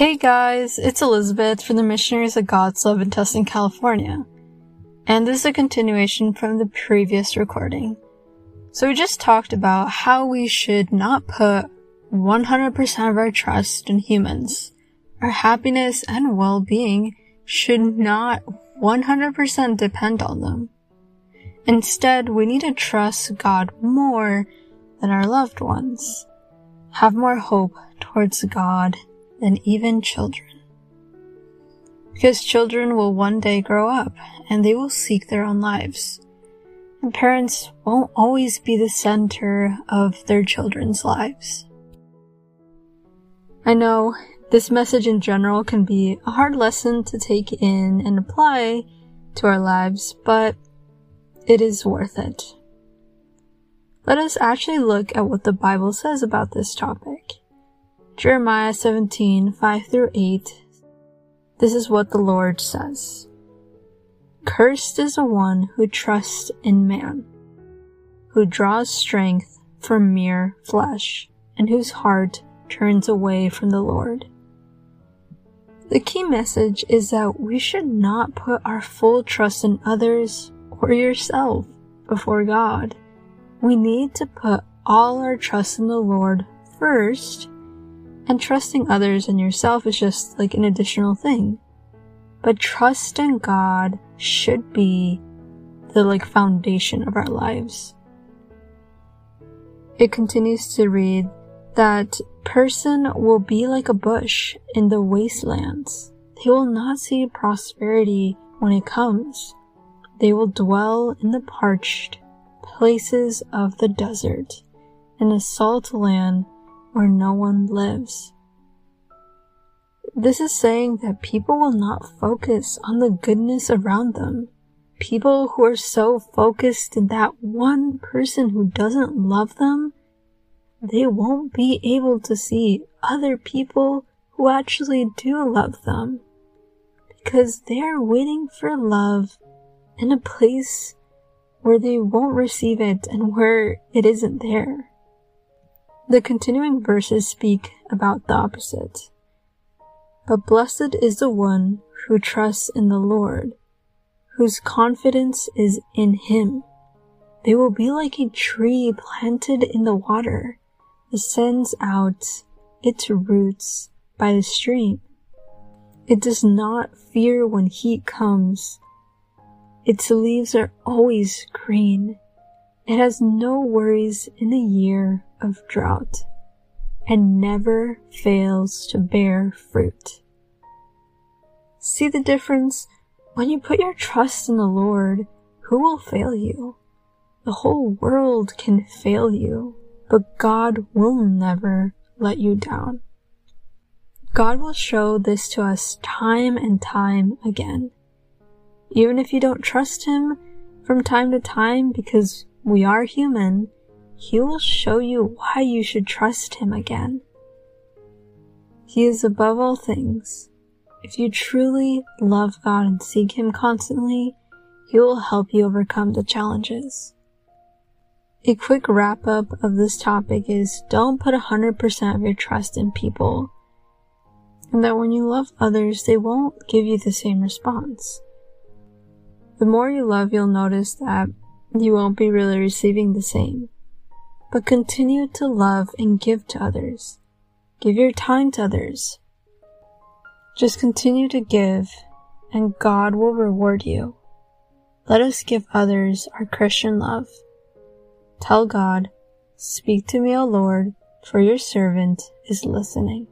Hey guys, it's Elizabeth from the Missionaries of God's Love in Tustin, California. And this is a continuation from the previous recording. So we just talked about how we should not put 100% of our trust in humans. Our happiness and well-being should not 100% depend on them. Instead, we need to trust God more than our loved ones. Have more hope towards God than even children. Because children will one day grow up and they will seek their own lives. And parents won't always be the center of their children's lives. I know this message in general can be a hard lesson to take in and apply to our lives, but it is worth it. Let us actually look at what the Bible says about this topic. Jeremiah 17, 5 through 8. This is what the Lord says. Cursed is the one who trusts in man, who draws strength from mere flesh, and whose heart turns away from the Lord. The key message is that we should not put our full trust in others or yourself before God. We need to put all our trust in the Lord first and trusting others and yourself is just like an additional thing. But trust in God should be the like foundation of our lives. It continues to read that person will be like a bush in the wastelands. They will not see prosperity when it comes. They will dwell in the parched places of the desert, in a salt land where no one lives. This is saying that people will not focus on the goodness around them. People who are so focused in that one person who doesn't love them, they won't be able to see other people who actually do love them. Because they're waiting for love in a place where they won't receive it and where it isn't there. The continuing verses speak about the opposite. But blessed is the one who trusts in the Lord, whose confidence is in him. They will be like a tree planted in the water that sends out its roots by the stream. It does not fear when heat comes. Its leaves are always green. It has no worries in the year of drought and never fails to bear fruit. See the difference? When you put your trust in the Lord, who will fail you? The whole world can fail you, but God will never let you down. God will show this to us time and time again. Even if you don't trust Him from time to time because we are human, he will show you why you should trust Him again. He is above all things. If you truly love God and seek Him constantly, He will help you overcome the challenges. A quick wrap up of this topic is don't put 100% of your trust in people. And that when you love others, they won't give you the same response. The more you love, you'll notice that you won't be really receiving the same but continue to love and give to others. Give your time to others. Just continue to give and God will reward you. Let us give others our Christian love. Tell God, Speak to me, O Lord, for your servant is listening.